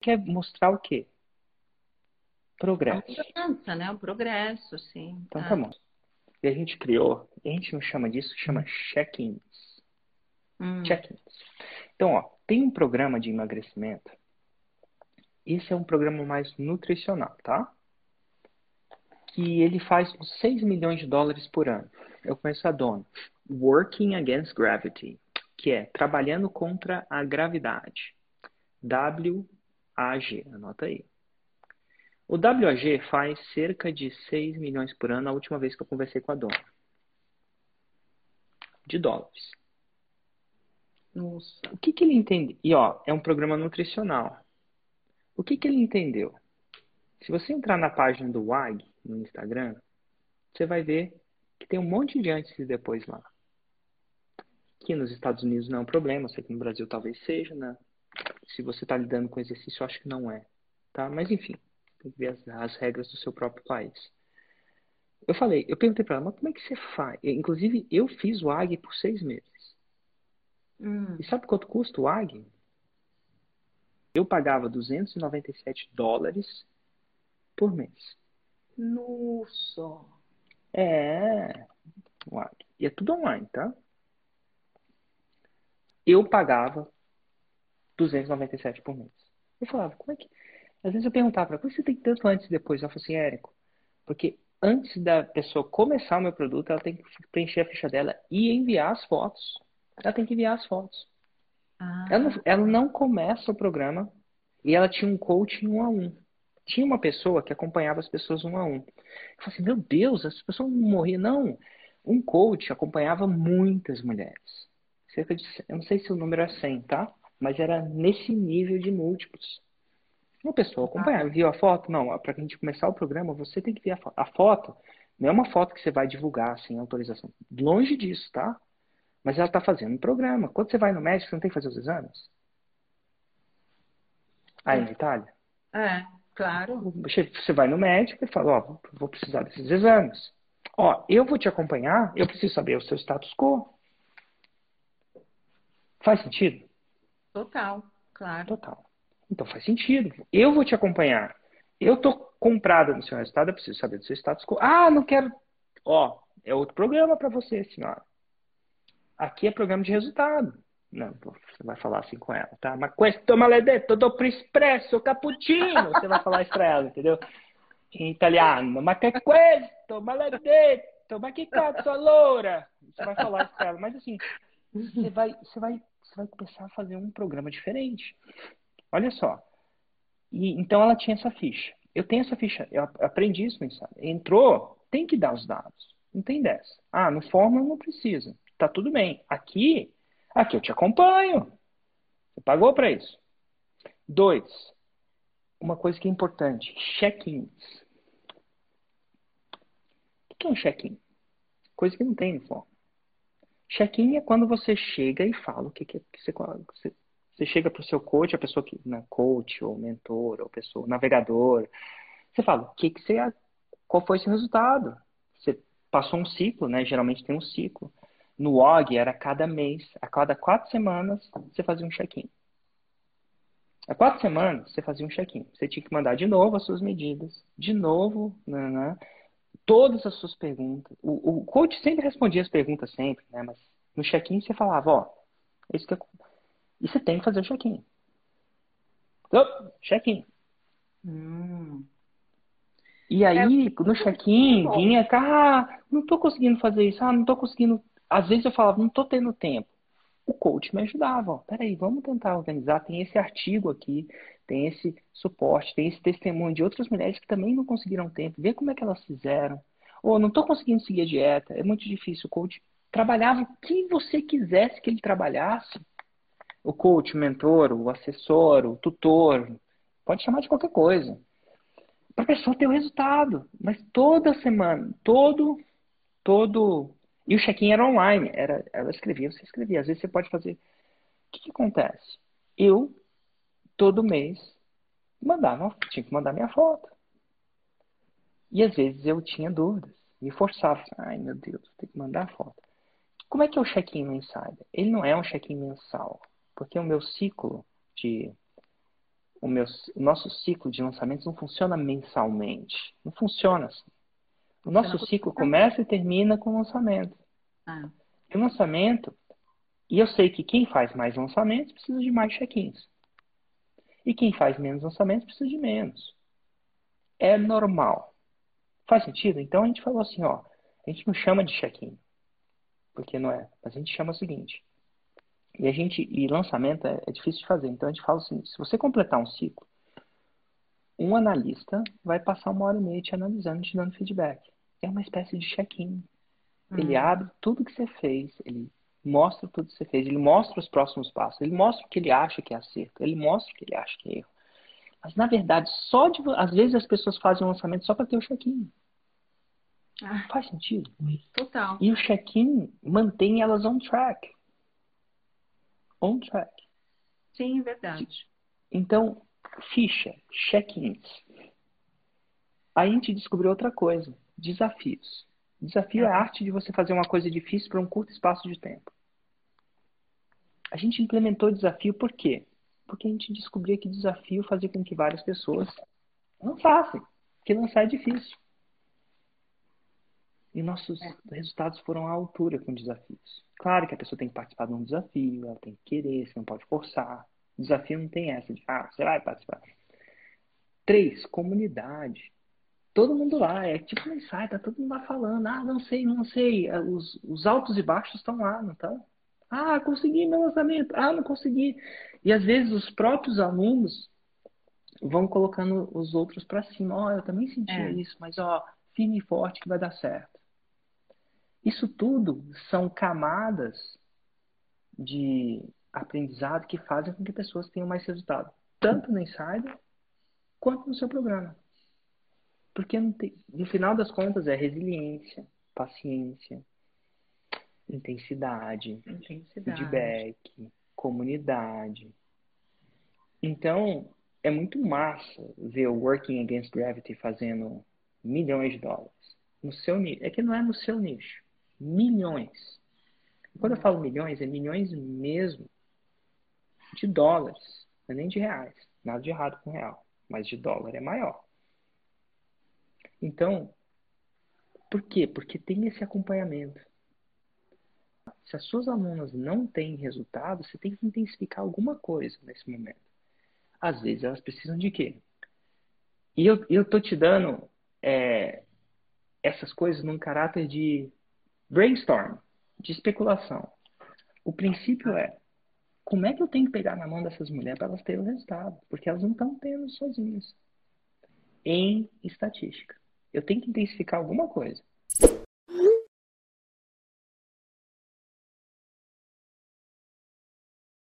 quer mostrar o quê? Progresso. A mudança, né? O progresso, sim. Então tá bom. E a gente criou, a gente não chama disso, chama check-ins. Hum. Check-ins. Então, ó, tem um programa de emagrecimento. Esse é um programa mais nutricional, tá? Que ele faz uns 6 milhões de dólares por ano. Eu conheço a dona. Working Against Gravity, que é trabalhando contra a gravidade. WAG, anota aí. O WAG faz cerca de 6 milhões por ano a última vez que eu conversei com a dona. De dólares. Nossa. O que, que ele entende? E ó, é um programa nutricional. O que, que ele entendeu? Se você entrar na página do WAG no Instagram, você vai ver que tem um monte de antes e depois lá. Que nos Estados Unidos não é um problema, sei que no Brasil talvez seja, né? Se você está lidando com exercício, eu acho que não é. Tá? Mas enfim, tem que ver as, as regras do seu próprio país. Eu falei, eu perguntei para ela, mas como é que você faz? Inclusive, eu fiz o AG por seis meses. Hum. E sabe quanto custa o AG? Eu pagava 297 dólares por mês. Nossa. É, o AG. E é tudo online, tá? Eu pagava 297 por mês. Eu falava, como é que. Às vezes eu perguntava para por que você tem tanto antes e depois? Ela falou assim, Érico, porque antes da pessoa começar o meu produto, ela tem que preencher a ficha dela e enviar as fotos. Ela tem que enviar as fotos. Ah. Ela não, ela não começa o programa e ela tinha um coaching um a um. Tinha uma pessoa que acompanhava as pessoas um a um. Eu falei assim, meu Deus, as pessoas não morriam. Não, um coach acompanhava muitas mulheres. Cerca de, eu não sei se o número é 100, tá? Mas era nesse nível de múltiplos. Uma pessoa acompanhava, viu a foto? Não, para a gente começar o programa, você tem que ver a foto. A foto não é uma foto que você vai divulgar sem autorização. Longe disso, tá? Mas ela está fazendo um programa. Quando você vai no médico, você não tem que fazer os exames? Aí na Itália? É, claro. Você vai no médico e fala, ó, vou precisar desses exames. Ó, eu vou te acompanhar, eu preciso saber o seu status quo. Faz sentido? Total, claro. Total. Então faz sentido. Eu vou te acompanhar. Eu tô comprada no seu resultado, eu preciso saber do seu status quo. Ah, não quero. Ó, é outro programa para você, senhora. Aqui é programa de resultado. Não, você vai falar assim com ela, tá? Ma questo maledetto dopo espresso, cappuccino. Você vai falar isso pra ela, entendeu? Em italiano. Ma che questo, maledetto, ma que cazzo allora? Você vai falar isso pra ela. Mas assim, você vai, você vai, você vai começar a fazer um programa diferente. Olha só. E, então ela tinha essa ficha. Eu tenho essa ficha, eu aprendi isso ensaio. Entrou, tem que dar os dados. Não tem dessa. Ah, no Fórmula não precisa. Tá tudo bem. Aqui, aqui eu te acompanho. Você pagou para isso. Dois, uma coisa que é importante: check-ins. O que é um check-in? Coisa que não tem no Fórmula. Check-in é quando você chega e fala o que, que, você, você você chega para o seu coach, a pessoa que, né, coach ou mentor, ou pessoa, navegador, você fala, o que, que você, qual foi seu resultado? Você passou um ciclo, né? Geralmente tem um ciclo. No OG era cada mês, a cada quatro semanas você fazia um check-in. A quatro semanas você fazia um check-in. Você tinha que mandar de novo as suas medidas, de novo, né, né, todas as suas perguntas. O, o coach sempre respondia as perguntas sempre, né? Mas no check-in você falava, ó, é isso que eu e você tem que fazer o check-in. Oh, check-in. Hum. E aí, é, no check-in, vinha, ah, não tô conseguindo fazer isso, ah, não tô conseguindo. Às vezes eu falava, não tô tendo tempo. O coach me ajudava, ó, peraí, vamos tentar organizar, tem esse artigo aqui, tem esse suporte, tem esse testemunho de outras mulheres que também não conseguiram tempo, vê como é que elas fizeram. Ou não tô conseguindo seguir a dieta, é muito difícil. O coach trabalhava o que você quisesse que ele trabalhasse o coach, o mentor, o assessor, o tutor, pode chamar de qualquer coisa. Para a pessoa ter o resultado. Mas toda semana, todo, todo. E o check-in era online. Era, ela escrevia, você escrevia. Às vezes você pode fazer. O que, que acontece? Eu, todo mês, mandava, tinha que mandar minha foto. E às vezes eu tinha dúvidas. Me forçava. Ai, meu Deus, tem que mandar a foto. Como é que é o check-in no Insider? Ele não é um check-in mensal. Porque o meu ciclo de o, meu, o nosso ciclo de lançamentos não funciona mensalmente. Não funciona assim. O nosso ciclo começa e termina com o lançamento. Ah. E o lançamento, e eu sei que quem faz mais lançamentos precisa de mais check-ins. E quem faz menos lançamentos precisa de menos. É normal. Faz sentido? Então a gente falou assim, ó, a gente não chama de check-in, porque não é, mas a gente chama o seguinte. E a gente e lançamento é, é difícil de fazer, então a gente fala o seguinte: se você completar um ciclo, um analista vai passar uma hora e meia te analisando, te dando feedback. É uma espécie de check-in. Ele uhum. abre tudo que você fez, ele mostra tudo que você fez, ele mostra os próximos passos, ele mostra o que ele acha que é acerto, ele mostra o que ele acha que é erro. Mas na verdade, só de às vezes as pessoas fazem um lançamento só para ter o check-in. Ah, Faz sentido? Total. E o check-in mantém elas on track. On track. Sim, verdade. Então, ficha, check-ins. Aí a gente descobriu outra coisa: desafios. Desafio é a arte de você fazer uma coisa difícil para um curto espaço de tempo. A gente implementou desafio por quê? Porque a gente descobriu que desafio fazia com que várias pessoas lançassem. Porque lançar é difícil. E nossos é. resultados foram à altura com desafios. Claro que a pessoa tem que participar de um desafio, ela tem que querer, você não pode forçar. Desafio não tem essa de, ah, você vai participar. Três, comunidade. Todo mundo lá, é tipo um ensaio, tá todo mundo lá falando, ah, não sei, não sei. É, os, os altos e baixos estão lá, não estão? Ah, consegui meu lançamento, ah, não consegui. E às vezes os próprios alunos vão colocando os outros para cima. Ó, oh, eu também sentia é. isso, mas ó, firme e forte que vai dar certo. Isso tudo são camadas de aprendizado que fazem com que pessoas tenham mais resultado, tanto no Insider quanto no seu programa. Porque no final das contas é resiliência, paciência, intensidade, intensidade, feedback, comunidade. Então, é muito massa ver o Working Against Gravity fazendo milhões de dólares. No seu nicho. É que não é no seu nicho milhões. Quando eu falo milhões, é milhões mesmo de dólares, não é nem de reais. Nada de errado com real, mas de dólar é maior. Então, por quê? Porque tem esse acompanhamento. Se as suas alunas não têm resultado, você tem que intensificar alguma coisa nesse momento. Às vezes elas precisam de quê? E eu, eu tô te dando é, essas coisas num caráter de Brainstorm, de especulação. O princípio é, como é que eu tenho que pegar na mão dessas mulheres para elas terem o resultado? Porque elas não estão tendo sozinhas. Em estatística. Eu tenho que intensificar alguma coisa.